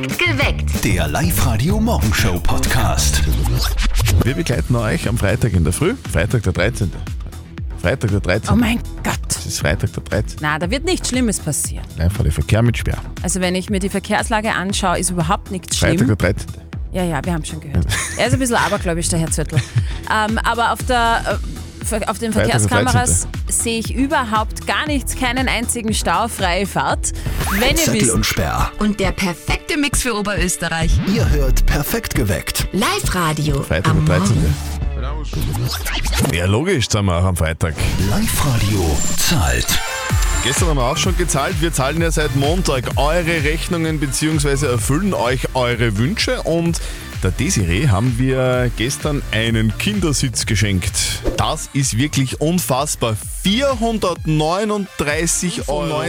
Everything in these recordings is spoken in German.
Geweckt. Der Live-Radio-Morgenshow-Podcast. Wir begleiten euch am Freitag in der Früh, Freitag der 13. Freitag der 13. Oh mein Gott. Es ist Freitag der 13. Na, da wird nichts Schlimmes passieren. Einfach der Verkehr mit Sperr. Also wenn ich mir die Verkehrslage anschaue, ist überhaupt nichts Freitag schlimm. der 13. Ja, ja, wir haben schon gehört. Er ist ein bisschen abergläubisch, der Herr Zürtel. ähm, aber auf, der, äh, auf den Verkehrskameras sehe ich überhaupt gar nichts, keinen einzigen Stau, freie Fahrt. Wenn ihr Zettel wisst, und Sperr. Und der perfekte Mix für Oberösterreich. Ihr hört Perfekt geweckt. Live-Radio Freitag am der 13. Morgen. Ja, logisch, sind wir auch am Freitag. Live-Radio zahlt. Gestern haben wir auch schon gezahlt. Wir zahlen ja seit Montag eure Rechnungen bzw. erfüllen euch eure Wünsche und der Desiree haben wir gestern einen Kindersitz geschenkt. Das ist wirklich unfassbar. 439,90 Euro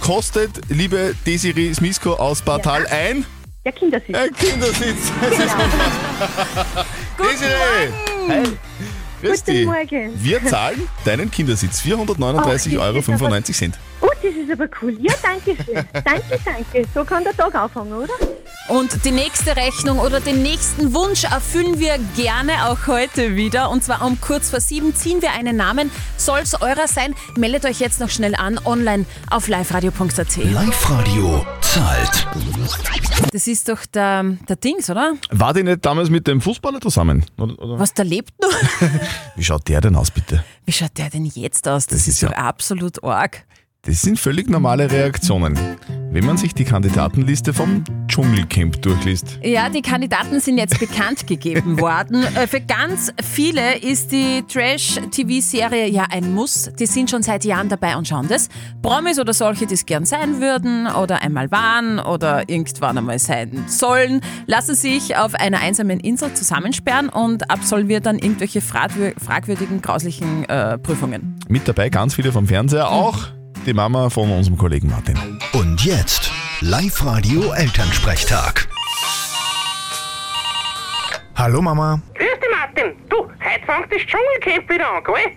kostet, liebe Desiree Smisko aus Bartal, ein, Der Kindersitz. ein Kindersitz. Das ist unfassbar. Desiree! Hey. Grüß Guten dich. Morgen. Wir zahlen deinen Kindersitz. 439,95 Ach, Euro. Oh, das ist aber cool. Ja, danke schön. danke, danke. So kann der Tag anfangen, oder? Und die nächste Rechnung oder den nächsten Wunsch erfüllen wir gerne auch heute wieder. Und zwar um kurz vor sieben ziehen wir einen Namen. Soll es eurer sein, meldet euch jetzt noch schnell an online auf liveradio.at. Live-Radio zahlt. Das ist doch der, der Dings, oder? War die nicht damals mit dem Fußballer zusammen? Oder, oder? Was, der lebt noch? Wie schaut der denn aus, bitte? Wie schaut der denn jetzt aus? Das, Das ist, ist ja- absolut arg. Das sind völlig normale Reaktionen, wenn man sich die Kandidatenliste vom Dschungelcamp durchliest. Ja, die Kandidaten sind jetzt bekannt gegeben worden. Äh, Für ganz viele ist die Trash-TV-Serie ja ein Muss. Die sind schon seit Jahren dabei und schauen das. Promis oder solche, die es gern sein würden oder einmal waren oder irgendwann einmal sein sollen, lassen sich auf einer einsamen Insel zusammensperren und absolvieren dann irgendwelche fragwür- fragwürdigen, grauslichen äh, Prüfungen. Mit dabei ganz viele vom Fernseher, auch die Mama von unserem Kollegen Martin. Und jetzt Live-Radio Elternsprechtag. Hallo Mama. Grüß dich, Martin. Du, heute fängt das Dschungelcamp wieder an, gell?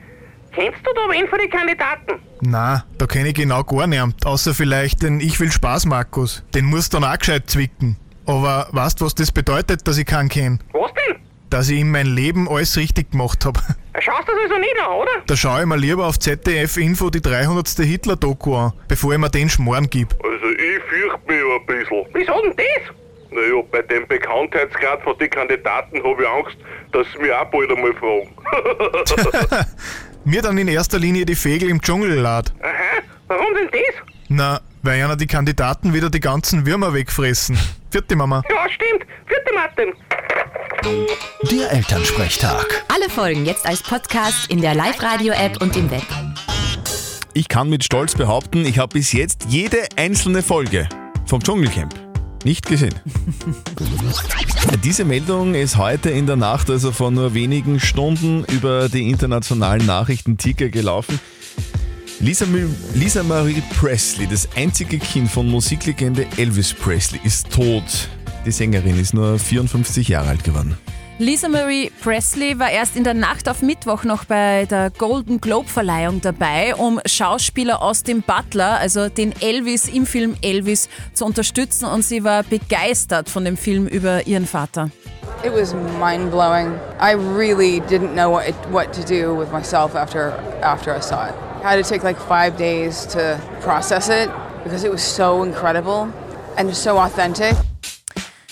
Kennst du da wen von den Kandidaten? Na, da kenne ich genau gar niemand, außer vielleicht den Ich will Spaß Markus. Den musst du dann auch gescheit zwicken. Aber weißt was das bedeutet, dass ich keinen kenn? Was denn? Dass ich in meinem Leben alles richtig gemacht hab. Schaust du das also nicht an, oder? Da schaue ich mir lieber auf ZDF Info die 300. Hitler-Doku an, bevor ich mir den Schmoren gib. Also ich fürchte mich ein bisschen. Wieso denn das? Naja, bei dem Bekanntheitsgrad von den Kandidaten habe ich Angst, dass sie mich auch bald einmal fragen. Mir dann in erster Linie die Fegel im Dschungel lad. Aha, warum denn das? Na, weil ja die Kandidaten wieder die ganzen Würmer wegfressen. Vierte Mama. Ja, stimmt. Vierte Martin. Der Elternsprechtag. Alle Folgen jetzt als Podcast in der Live-Radio-App und im Web. Ich kann mit Stolz behaupten, ich habe bis jetzt jede einzelne Folge vom Dschungelcamp nicht gesehen. Diese Meldung ist heute in der Nacht, also vor nur wenigen Stunden, über die internationalen Nachrichtenticker gelaufen. Lisa, Lisa Marie Presley, das einzige Kind von Musiklegende Elvis Presley, ist tot. Die Sängerin ist nur 54 Jahre alt geworden. Lisa Marie Presley war erst in der Nacht auf Mittwoch noch bei der Golden Globe Verleihung dabei, um Schauspieler Austin Butler, also den Elvis im Film Elvis, zu unterstützen und sie war begeistert von dem Film über ihren Vater. It was mind blowing. I really didn't know what, it, what to do with myself after after I saw it. Had to take like five days to process it because it was so incredible and so authentic.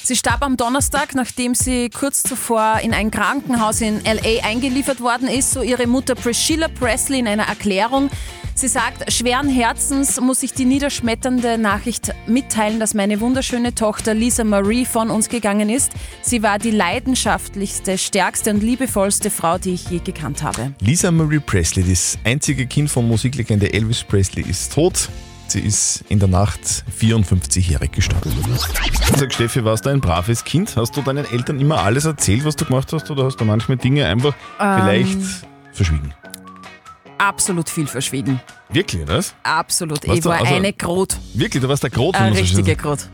Sie starb am Donnerstag, nachdem sie kurz zuvor in ein Krankenhaus in LA eingeliefert worden ist, so ihre Mutter Priscilla Presley in einer Erklärung. Sie sagt, schweren Herzens muss ich die niederschmetternde Nachricht mitteilen, dass meine wunderschöne Tochter Lisa Marie von uns gegangen ist. Sie war die leidenschaftlichste, stärkste und liebevollste Frau, die ich je gekannt habe. Lisa Marie Presley, das einzige Kind von Musiklegende Elvis Presley, ist tot. Sie ist in der Nacht 54-jährig gestorben. Sag Steffi, warst du ein braves Kind? Hast du deinen Eltern immer alles erzählt, was du gemacht hast, oder hast du manchmal Dinge einfach vielleicht verschwiegen? Absolut viel verschwiegen. Wirklich, das? Absolut. Was ich du- war also- eine Grot. Wirklich, du warst der Grot. Eine richtige. Grot.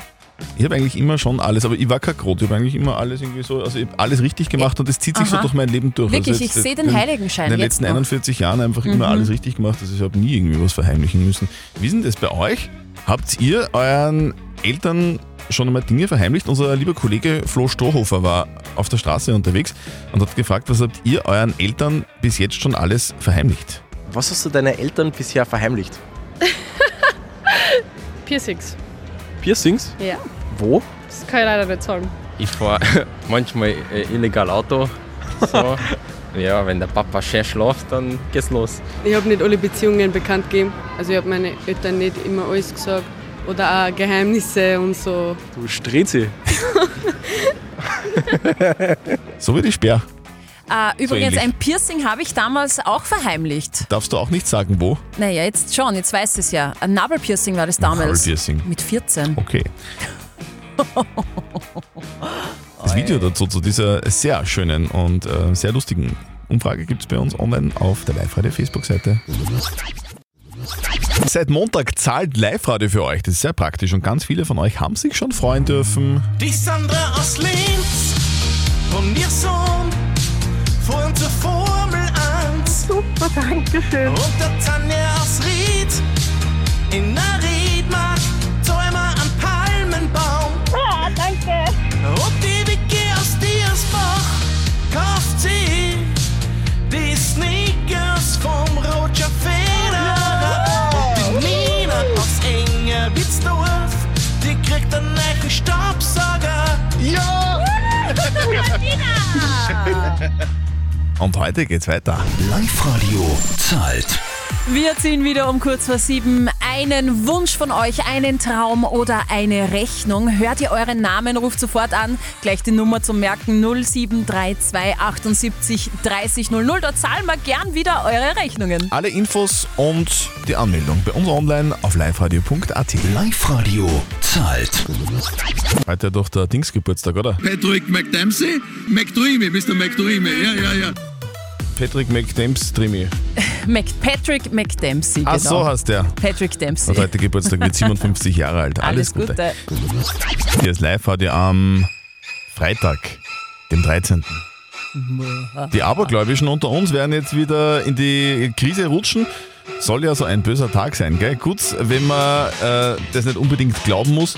Ich habe eigentlich immer schon alles, aber ich war kein Grot. Ich habe eigentlich immer alles irgendwie so, also ich alles richtig gemacht und das zieht sich so Aha. durch mein Leben durch. Wirklich, also ich sehe den in- Heiligenschein In den jetzt letzten noch. 41 Jahren einfach immer Mhm. alles richtig gemacht. Also ich habe nie irgendwie was verheimlichen müssen. Wie ist denn das bei euch? Habt ihr euren Eltern schon einmal Dinge verheimlicht? Unser lieber Kollege Flo Strohhofer war auf der Straße unterwegs und hat gefragt, was habt ihr euren Eltern bis jetzt schon alles verheimlicht? Was hast du deinen Eltern bisher verheimlicht? Piercings. Piercings? Ja. Wo? Das kann ich leider nicht sagen. Ich fahre manchmal äh, illegal Auto. So. ja, wenn der Papa schön schläft, dann geht's los. Ich habe nicht alle Beziehungen bekannt gegeben. Also ich habe meine Eltern nicht immer alles gesagt. Oder auch Geheimnisse und so. Du Strizi. So wie die Sperr. Äh, übrigens, ähnlich. ein Piercing habe ich damals auch verheimlicht. Darfst du auch nicht sagen, wo? Naja, jetzt schon, jetzt weiß es ja. Ein Nabelpiercing war das damals. Nabelpiercing. Mit 14. Okay. Das Video dazu zu dieser sehr schönen und äh, sehr lustigen Umfrage gibt es bei uns online auf der Live-Radio Facebook-Seite. Seit Montag zahlt Live-Radio für euch. Das ist sehr praktisch und ganz viele von euch haben sich schon freuen dürfen. Die Sandra aus Linz und ihr Sohn fuhren zur Formel 1. Super, danke schön. Und der Tanja aus Ried in der Riedmark Träumer am Palmenbaum. Ah, danke. Und die Vicky aus Diersbach kauft sie die Sneakers vom Roger Federer. Und die Nina aus Engerwitzdorf, die kriegt einen neuen Staubsauger. Ja! Und heute geht's weiter. Live-Radio zahlt. Wir ziehen wieder um kurz vor sieben einen Wunsch von euch, einen Traum oder eine Rechnung. Hört ihr euren Namen, ruft sofort an. Gleich die Nummer zum Merken 0732 78 30 00. Da zahlen wir gern wieder eure Rechnungen. Alle Infos und die Anmeldung bei uns online auf liveradio.at. Live-Radio zahlt. Heute doch der Dingsgeburtstag, oder? Patrick McDempsey? McDreamy, Mr. McDreamy, ja, ja, ja. Patrick McDempstrimi. Mac Patrick McDempsey. Ach genau. so heißt der. Patrick Dempsey. Hat heute Geburtstag, wird 57 Jahre alt. Alles, Alles Gute. Gute. Hier ist live heute am Freitag, dem 13. Die Abergläubischen unter uns werden jetzt wieder in die Krise rutschen. Soll ja so ein böser Tag sein, gell? Gut, wenn man äh, das nicht unbedingt glauben muss,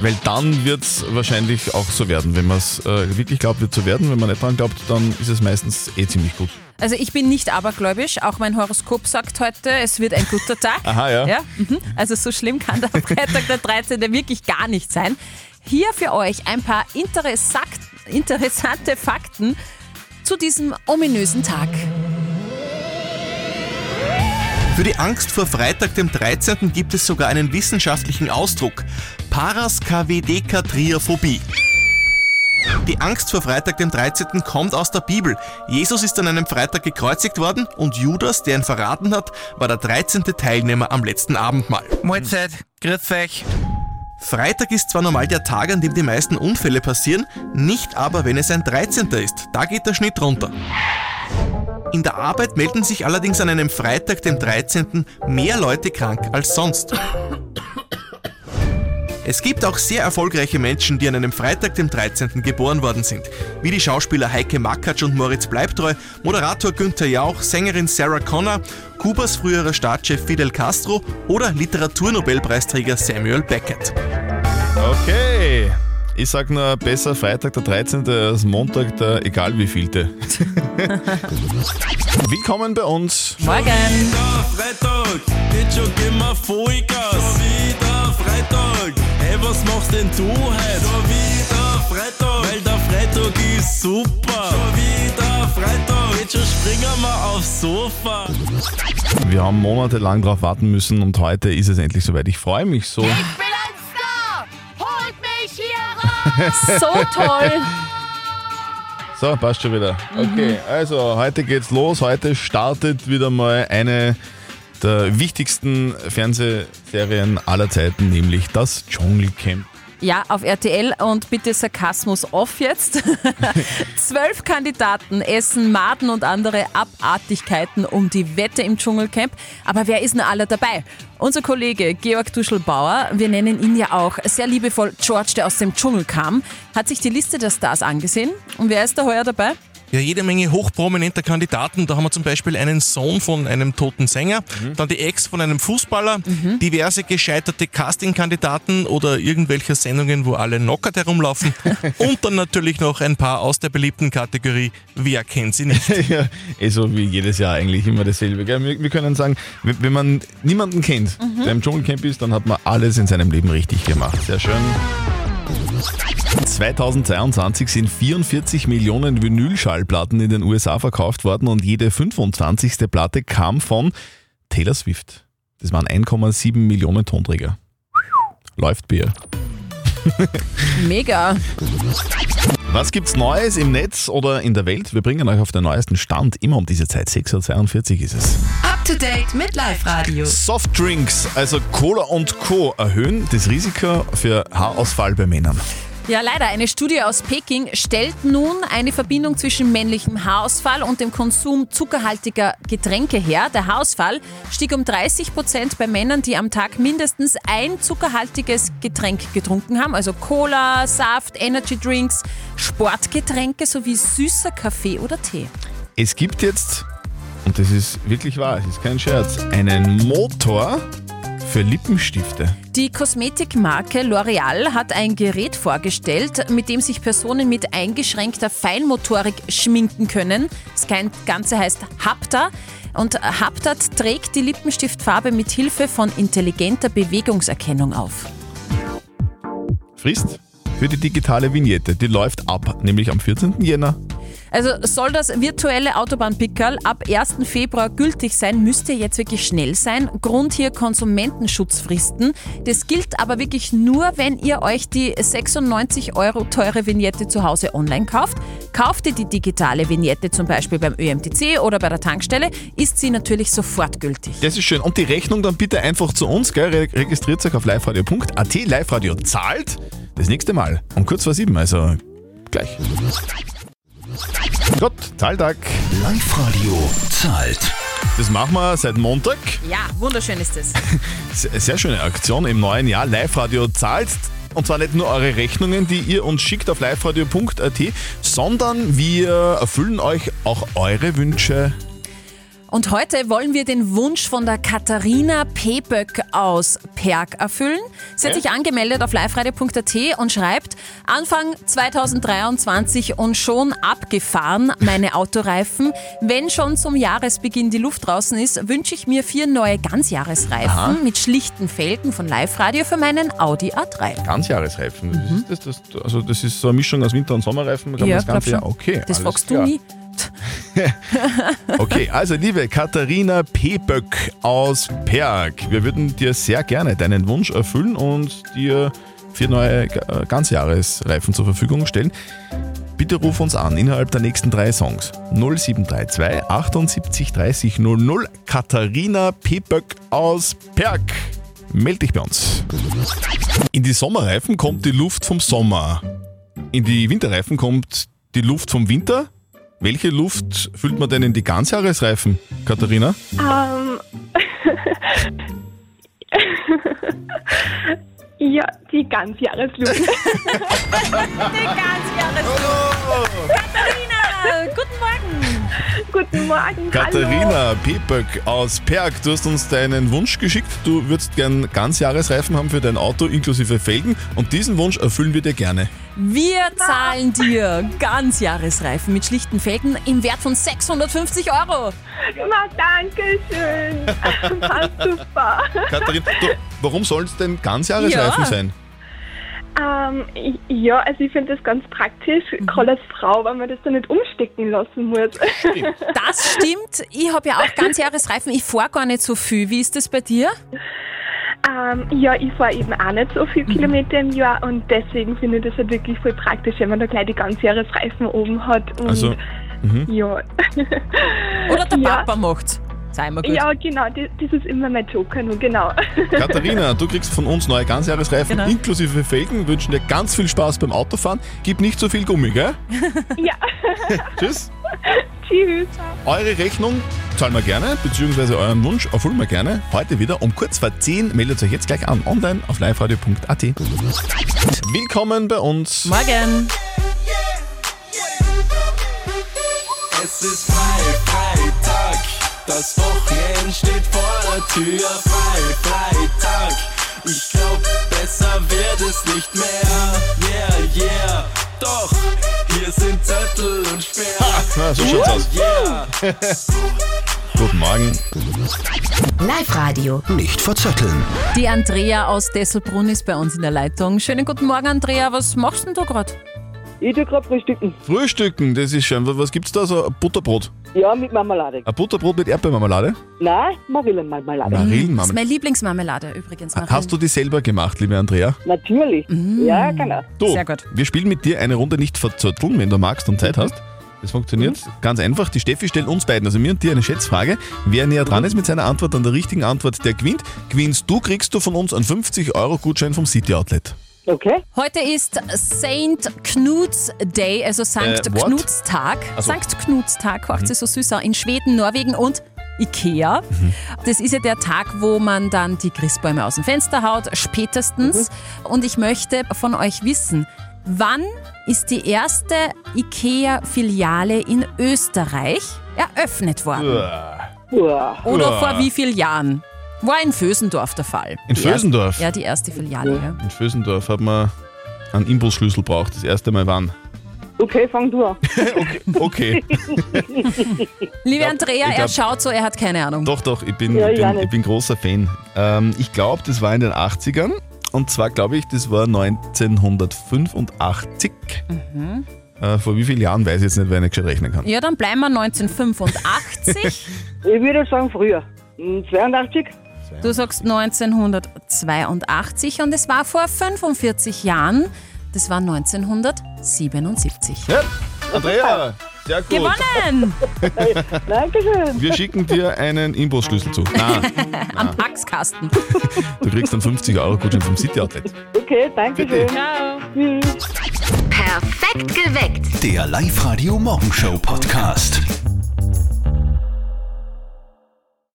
weil dann wird es wahrscheinlich auch so werden. Wenn man es äh, wirklich glaubt, wird es so werden. Wenn man nicht dran glaubt, dann ist es meistens eh ziemlich gut. Also ich bin nicht abergläubisch, auch mein Horoskop sagt heute, es wird ein guter Tag. Aha, ja. ja mhm. Also so schlimm kann der Freitag der 13. wirklich gar nicht sein. Hier für euch ein paar interessant, interessante Fakten zu diesem ominösen Tag. Für die Angst vor Freitag, dem 13. gibt es sogar einen wissenschaftlichen Ausdruck. Paraskavdekatriaphobie. Die Angst vor Freitag, dem 13. kommt aus der Bibel. Jesus ist an einem Freitag gekreuzigt worden und Judas, der ihn verraten hat, war der 13. Teilnehmer am letzten Abendmahl. Mahlzeit, grüß euch. Freitag ist zwar normal der Tag, an dem die meisten Unfälle passieren, nicht aber, wenn es ein 13. ist. Da geht der Schnitt runter. In der Arbeit melden sich allerdings an einem Freitag, dem 13. mehr Leute krank als sonst. Es gibt auch sehr erfolgreiche Menschen, die an einem Freitag, dem 13. geboren worden sind, wie die Schauspieler Heike Makatsch und Moritz Bleibtreu, Moderator Günther Jauch, Sängerin Sarah Connor, Kubas früherer Staatschef Fidel Castro oder Literaturnobelpreisträger Samuel Beckett. Okay. Ich sag nur besser Freitag der 13. als Montag der egal wievielte. Willkommen bei uns. Morgen. Freitag, geht schon immer Vollgas. Schon wieder Freitag, hey, was machst denn du heute? Schon wieder Freitag, weil der Freitag ist super. Schon wieder Freitag, jetzt schon springen wir aufs Sofa. Wir haben monatelang darauf warten müssen und heute ist es endlich soweit. Ich freue mich so. Raus! So toll. So, passt schon wieder. Okay, also heute geht's los. Heute startet wieder mal eine der wichtigsten Fernsehserien aller Zeiten, nämlich das Dschungelcamp. Ja, auf RTL und bitte Sarkasmus off jetzt. Zwölf Kandidaten essen Maden und andere Abartigkeiten um die Wette im Dschungelcamp. Aber wer ist denn alle dabei? Unser Kollege Georg Duschelbauer, wir nennen ihn ja auch sehr liebevoll George, der aus dem Dschungel kam, hat sich die Liste der Stars angesehen. Und wer ist da heuer dabei? Ja, jede Menge hochprominenter Kandidaten. Da haben wir zum Beispiel einen Sohn von einem toten Sänger, dann die Ex von einem Fußballer, diverse gescheiterte Casting-Kandidaten oder irgendwelche Sendungen, wo alle knockert herumlaufen und dann natürlich noch ein paar aus der beliebten Kategorie Wer kennt sie nicht? ja, eh so wie jedes Jahr eigentlich immer dasselbe. Gell? Wir, wir können sagen, wenn wenn man niemanden kennt, Mhm. der im Dschungelcamp ist, dann hat man alles in seinem Leben richtig gemacht. Sehr schön. 2022 sind 44 Millionen Vinylschallplatten in den USA verkauft worden und jede 25. Platte kam von Taylor Swift. Das waren 1,7 Millionen Tonträger. Läuft Bier. Mega. Was gibt's Neues im Netz oder in der Welt? Wir bringen euch auf den neuesten Stand. Immer um diese Zeit. 6.42 Uhr ist es. Up to date mit Live Radio. Softdrinks, also Cola und Co. erhöhen das Risiko für Haarausfall bei Männern. Ja, leider. Eine Studie aus Peking stellt nun eine Verbindung zwischen männlichem Haarausfall und dem Konsum zuckerhaltiger Getränke her. Der Haarausfall stieg um 30 Prozent bei Männern, die am Tag mindestens ein zuckerhaltiges Getränk getrunken haben. Also Cola, Saft, Energy Drinks, Sportgetränke sowie süßer Kaffee oder Tee. Es gibt jetzt, und das ist wirklich wahr, es ist kein Scherz, einen Motor für Lippenstifte. Die Kosmetikmarke L'Oreal hat ein Gerät vorgestellt, mit dem sich Personen mit eingeschränkter Feinmotorik schminken können. Das Ganze heißt Hapta. Und Haptat trägt die Lippenstiftfarbe mit Hilfe von intelligenter Bewegungserkennung auf. Frist für die digitale Vignette. Die läuft ab, nämlich am 14. Jänner. Also soll das virtuelle Autobahnpickerl ab 1. Februar gültig sein, müsst ihr jetzt wirklich schnell sein. Grund hier Konsumentenschutzfristen. Das gilt aber wirklich nur, wenn ihr euch die 96 Euro teure Vignette zu Hause online kauft. Kauft ihr die digitale Vignette zum Beispiel beim ÖMTC oder bei der Tankstelle, ist sie natürlich sofort gültig. Das ist schön. Und die Rechnung dann bitte einfach zu uns, gell? Re- Registriert euch auf liveradio.at. Live Radio zahlt das nächste Mal um kurz vor sieben, also gleich. Gott, Zahltag. Live-Radio zahlt. Das machen wir seit Montag. Ja, wunderschön ist es. Sehr, sehr schöne Aktion im neuen Jahr. Live-Radio zahlt. Und zwar nicht nur eure Rechnungen, die ihr uns schickt auf liveradio.at, sondern wir erfüllen euch auch eure Wünsche. Und heute wollen wir den Wunsch von der Katharina Peböck aus Perg erfüllen. Sie hat Ja. sich angemeldet auf liveradio.at und schreibt, Anfang 2023 und schon abgefahren meine Autoreifen. Wenn schon zum Jahresbeginn die Luft draußen ist, wünsche ich mir vier neue Ganzjahresreifen Aha. mit schlichten Felgen von Live Radio für meinen Audi A3. Ganzjahresreifen. Ist das, das, also das ist so eine Mischung aus Winter- und Sommerreifen. Ja, das ganze schon. Okay, Das fragst du nie. Okay, also liebe Katharina Peböck aus Perg, wir würden dir sehr gerne deinen Wunsch erfüllen und dir vier neue äh, Ganzjahresreifen zur Verfügung stellen. Bitte ruf uns an innerhalb der nächsten drei Songs. 0732 78 30 00 Katharina Peböck aus Perg. Meld dich bei uns. In die Sommerreifen kommt die Luft vom Sommer. In die Winterreifen kommt die Luft vom Winter. Welche Luft füllt man denn in die Ganzjahresreifen, Katharina? Ähm. ja, die Ganzjahresluft. Die Ganzjahresluft. Katharina, guten Morgen. Katharina Pepöck aus Perg, du hast uns deinen Wunsch geschickt. Du würdest gern Ganzjahresreifen haben für dein Auto inklusive Felgen und diesen Wunsch erfüllen wir dir gerne. Wir zahlen dir Ganzjahresreifen mit schlichten Felgen im Wert von 650 Euro. Na, danke schön. Passt super. Katharina, du, warum sollen es denn Ganzjahresreifen Ja. sein? Ähm, ja, also ich finde das ganz praktisch, gerade als Frau, weil man das dann nicht umstecken lassen muss. Das stimmt. Ich habe ja auch Ganzjahresreifen. Ich fahre gar nicht so viel. Wie ist das bei dir? Ähm, ja, ich fahre eben auch nicht so viele Kilometer im Jahr und deswegen finde ich das halt wirklich voll praktisch, wenn man da gleich die Ganzjahresreifen oben hat. Also, mhm. ja. Oder der ja. Papa macht's. Sei mal gut. Ja, genau, das, das ist immer mein Joker, nur genau. Katharina, du kriegst von uns neue Ganzjahresreifen Genau. inklusive Felgen. Wünschen dir ganz viel Spaß beim Autofahren. Gib nicht so viel Gummi, gell? ja. Tschüss. Tschüss. Eure Rechnung zahlen wir gerne, beziehungsweise euren Wunsch erfüllen wir gerne. Heute wieder um kurz vor 10. Meldet euch jetzt gleich an, online auf liveradio.at. Willkommen bei uns. Morgen. Es ist frei, Freitag. Das Wochenende steht vor der Tür. Frei, Freitag. Ich glaub, besser wird es nicht mehr. Yeah, yeah. Doch, hier sind Zettel und Sperr. na, so schaut's aus. Yeah. Guten Morgen. Live-Radio. Nicht verzetteln. Die Andrea aus Desselbrunn ist bei uns in der Leitung. Schönen guten Morgen, Andrea. Was machst denn du gerade? Ich tue gerade frühstücken. Frühstücken, das ist schön. Was gibt's da? So ein Butterbrot? Ja, mit Marmelade. Ein Butterbrot mit Erdbeermarmelade? Nein, Marillenmarmelade. Das ist Marillenmarmelade. meine Lieblingsmarmelade übrigens. Marillen. Hast du die selber gemacht, liebe Andrea? Natürlich. Ja, genau. Du, Sehr gut. wir spielen mit dir eine Runde nicht verzötteln, wenn du magst und Zeit hast. Das funktioniert ganz einfach. Die Steffi stellt uns beiden, also mir und dir, eine Schätzfrage. Wer näher dran ist mit seiner Antwort an der richtigen Antwort, der gewinnt. Gewinnst du, kriegst du von uns einen 50-Euro-Gutschein vom City Outlet. Okay. Heute ist St. Knuts Day, also St. Äh? Knutstag. So. St. Knutstag, macht sie so süß an. In Schweden, Norwegen und Ikea. Das ist ja der Tag, wo man dann die Christbäume aus dem Fenster haut, spätestens. Und ich möchte von euch wissen, wann ist die erste Ikea-Filiale in Österreich eröffnet worden? Oder Uah. vor wie vielen Jahren? War in Vösendorf der Fall. In Die erste- Vösendorf? Ja, die erste Filiale, ja. In Vösendorf hat man einen Imbusschlüssel braucht. Das erste Mal wann? Okay, fang du an. Okay. Liebe Ja, Andrea, ich er glaub- schaut so, er hat keine Ahnung. Doch, doch, ich bin, Ja, ich bin, ich bin großer Fan. Ähm, ich glaube, das war in den 80ern. Und zwar glaube ich, das war 1985. Mhm. Äh, vor wie vielen Jahren weiß ich jetzt nicht, wer nicht gescheit rechnen kann. Ja, dann bleiben wir 1985. Ich würde sagen früher. Hm, 82? Du sagst 1982 und es war vor 45 Jahren. Das war 1977. Ja, Andrea, sehr gut. Gewonnen! Dankeschön. Wir schicken dir einen Imbusschlüssel zu. Nein, Am Packskasten. du kriegst einen 50-Euro-Gutschein vom City Outlet. Okay, danke schön. Ciao. Tschüss. Perfekt geweckt. Der Live-Radio Morgenshow Podcast.